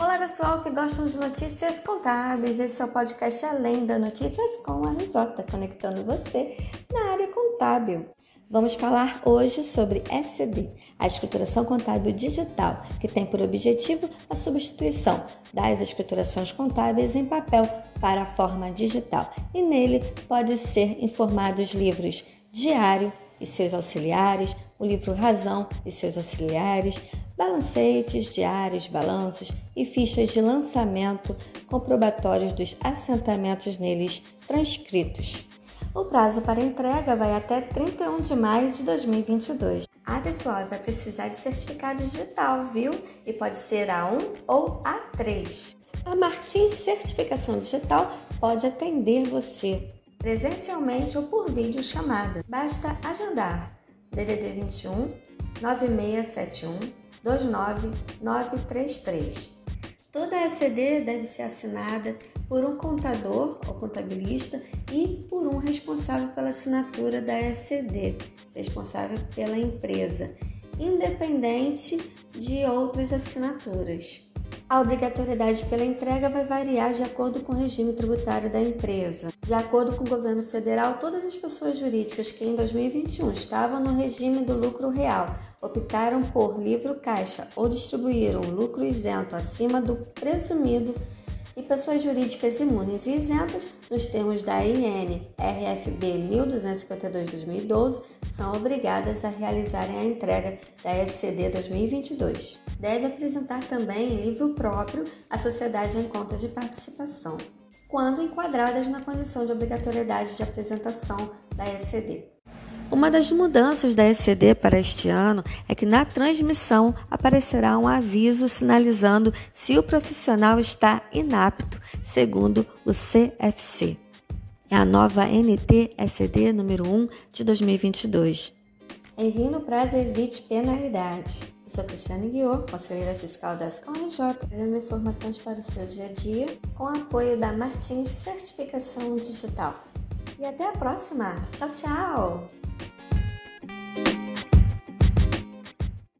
Olá pessoal que gostam de notícias contábeis, esse é o podcast Além da Notícias com a RJ, conectando você na área contábil. Vamos falar hoje sobre SCD, a escrituração contábil digital, que tem por objetivo a substituição das escriturações contábeis em papel para a forma digital. E nele pode ser informados livros Diário e seus auxiliares, o livro Razão e seus auxiliares, balancetes, diários, balanços e fichas de lançamento comprobatórios dos assentamentos neles transcritos. O prazo para entrega vai até 31 de maio de 2022. Ah, pessoal, vai precisar de certificado digital, viu? E pode ser A1 ou A3. A Martins Certificação Digital pode atender você presencialmente ou por vídeo chamada. Basta agendar DDD 21 9671 29933. Toda ECD deve ser assinada por um contador ou contabilista e por um responsável pela assinatura da ECD, responsável pela empresa, independente de outras assinaturas. A obrigatoriedade pela entrega vai variar de acordo com o regime tributário da empresa. De acordo com o governo federal, todas as pessoas jurídicas que em 2021 estavam no regime do lucro real optaram por livro caixa ou distribuíram lucro isento acima do presumido e pessoas jurídicas imunes e isentas, nos termos da IN RFB 1252-2012, são obrigadas a realizarem a entrega da SCD 2022. Deve apresentar também em livro próprio a sociedade em conta de participação, quando enquadradas na condição de obrigatoriedade de apresentação da SCD. Uma das mudanças da ECD para este ano é que na transmissão aparecerá um aviso sinalizando se o profissional está inapto, segundo o CFC. É a nova NT-ECD número 1 de 2022. Envie no prazo e evite penalidades. Eu sou Cristiane Guiô, conselheira fiscal da SCOM-RJ, trazendo informações para o seu dia a dia, com apoio da Martins Certificação Digital. E até a próxima! Tchau, tchau!